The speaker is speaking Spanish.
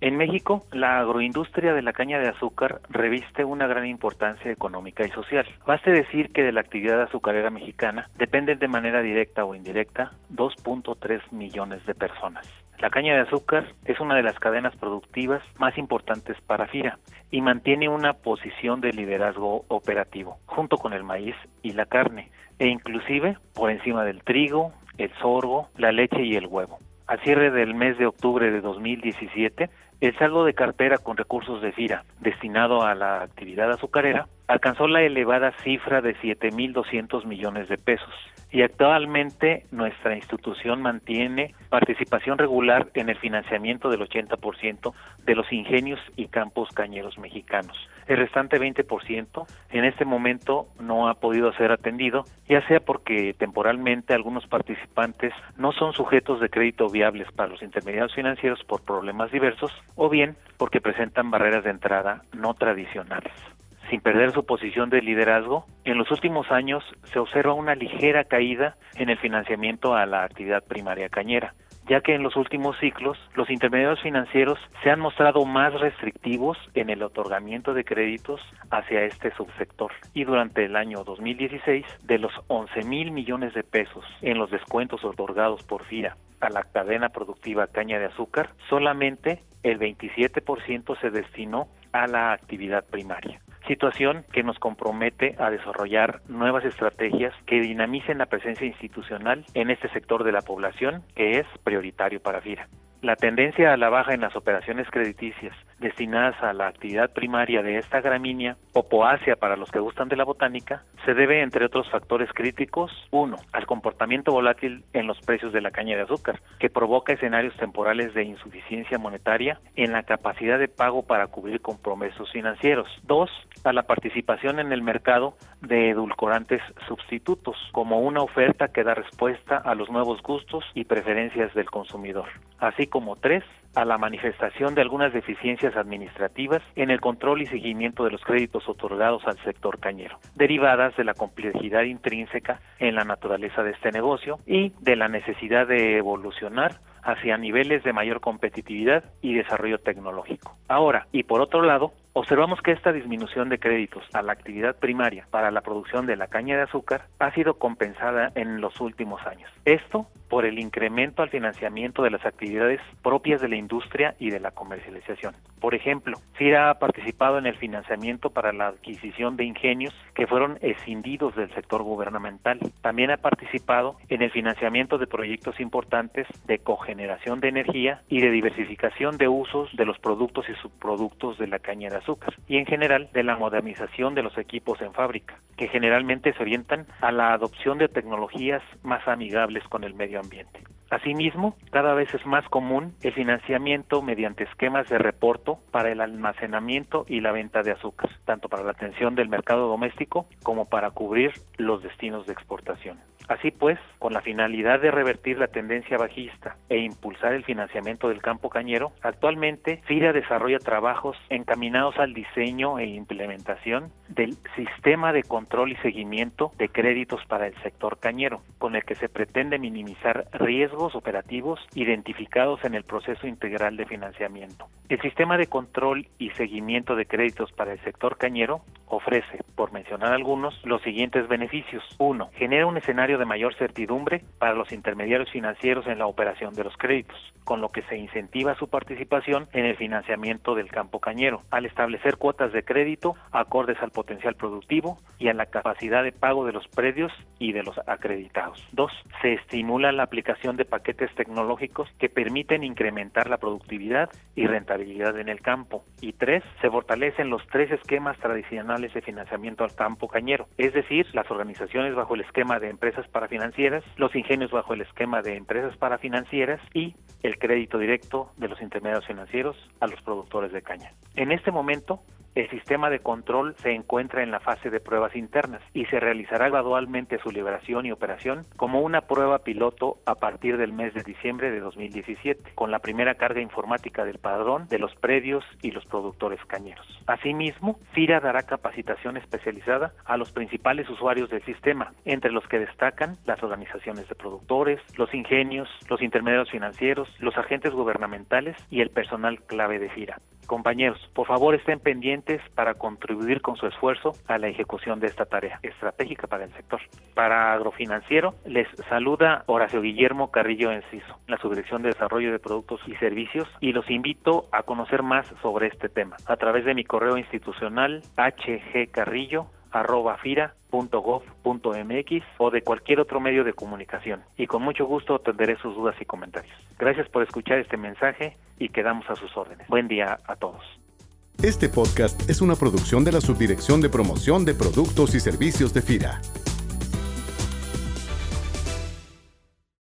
En México, la agroindustria de la caña de azúcar reviste una gran importancia económica y social. Baste decir que de la actividad azucarera mexicana dependen de manera directa o indirecta 2.3 millones de personas. La caña de azúcar es una de las cadenas productivas más importantes para FIRA y mantiene una posición de liderazgo operativo, junto con el maíz y la carne, e inclusive por encima del trigo, el sorgo, la leche y el huevo. A cierre del mes de octubre de 2017, el saldo de cartera con recursos de FIRA destinado a la actividad azucarera alcanzó la elevada cifra de 7.200 millones de pesos y actualmente nuestra institución mantiene participación regular en el financiamiento del 80% de los ingenios y campos cañeros mexicanos. El restante 20% en este momento no ha podido ser atendido, ya sea porque temporalmente algunos participantes no son sujetos de crédito viables para los intermediarios financieros por problemas diversos o bien porque presentan barreras de entrada no tradicionales sin perder su posición de liderazgo, en los últimos años se observa una ligera caída en el financiamiento a la actividad primaria cañera, ya que en los últimos ciclos los intermediarios financieros se han mostrado más restrictivos en el otorgamiento de créditos hacia este subsector. Y durante el año 2016 de los 11 mil millones de pesos en los descuentos otorgados por FIRA a la cadena productiva caña de azúcar, solamente el 27% se destinó a la actividad primaria situación que nos compromete a desarrollar nuevas estrategias que dinamicen la presencia institucional en este sector de la población que es prioritario para FIRA. La tendencia a la baja en las operaciones crediticias destinadas a la actividad primaria de esta gramínea o poácea para los que gustan de la botánica se debe, entre otros factores críticos, uno, al comportamiento volátil en los precios de la caña de azúcar, que provoca escenarios temporales de insuficiencia monetaria en la capacidad de pago para cubrir compromisos financieros. Dos, a la participación en el mercado de edulcorantes sustitutos, como una oferta que da respuesta a los nuevos gustos y preferencias del consumidor, así como tres, a la manifestación de algunas deficiencias administrativas en el control y seguimiento de los créditos otorgados al sector cañero, derivadas de la complejidad intrínseca en la naturaleza de este negocio y de la necesidad de evolucionar hacia niveles de mayor competitividad y desarrollo tecnológico. Ahora, y por otro lado, Observamos que esta disminución de créditos a la actividad primaria para la producción de la caña de azúcar ha sido compensada en los últimos años. Esto por el incremento al financiamiento de las actividades propias de la industria y de la comercialización. Por ejemplo, FIRA ha participado en el financiamiento para la adquisición de ingenios que fueron escindidos del sector gubernamental. También ha participado en el financiamiento de proyectos importantes de cogeneración de energía y de diversificación de usos de los productos y subproductos de la caña de azúcar y en general de la modernización de los equipos en fábrica, que generalmente se orientan a la adopción de tecnologías más amigables con el medio ambiente. Asimismo, cada vez es más común el financiamiento mediante esquemas de reporto para el almacenamiento y la venta de azúcar, tanto para la atención del mercado doméstico como para cubrir los destinos de exportación. Así pues, con la finalidad de revertir la tendencia bajista e impulsar el financiamiento del campo cañero, actualmente FIRA desarrolla trabajos encaminados al diseño e implementación del sistema de control y seguimiento de créditos para el sector cañero, con el que se pretende minimizar riesgos operativos identificados en el proceso integral de financiamiento. El sistema de control y seguimiento de créditos para el sector cañero ofrece, por mencionar algunos, los siguientes beneficios. Uno, genera un escenario de mayor certidumbre para los intermediarios financieros en la operación de los créditos, con lo que se incentiva su participación en el financiamiento del campo cañero, al establecer cuotas de crédito acordes al potencial productivo y a la capacidad de pago de los predios y de los acreditados. Dos, se estimula la aplicación de paquetes tecnológicos que permiten incrementar la productividad y rentabilidad en el campo. Y tres, se fortalecen los tres esquemas tradicionales de financiamiento al campo cañero, es decir, las organizaciones bajo el esquema de empresas parafinancieras, los ingenios bajo el esquema de empresas parafinancieras y el crédito directo de los intermediarios financieros a los productores de caña. En este momento, El sistema de control se encuentra en la fase de pruebas internas y se realizará gradualmente su liberación y operación como una prueba piloto a partir del mes de diciembre de 2017, con la primera carga informática del padrón de los predios y los productores cañeros. Asimismo, FIRA dará capacitación especializada a los principales usuarios del sistema, entre los que destacan las organizaciones de productores, los ingenios, los intermediarios financieros, los agentes gubernamentales y el personal clave de FIRA. Compañeros, por favor estén pendientes para contribuir con su esfuerzo a la ejecución de esta tarea estratégica para el sector. Para Agrofinanciero les saluda Horacio Guillermo Carrillo Enciso, la Subdirección de Desarrollo de Productos y Servicios, y los invito a conocer más sobre este tema a través de mi correo institucional hgcarrillo arroba fira.gov.mx o de cualquier otro medio de comunicación y con mucho gusto atenderé sus dudas y comentarios. Gracias por escuchar este mensaje y quedamos a sus órdenes. Buen día a todos. Este podcast es una producción de la Subdirección de Promoción de Productos y Servicios de FIRA.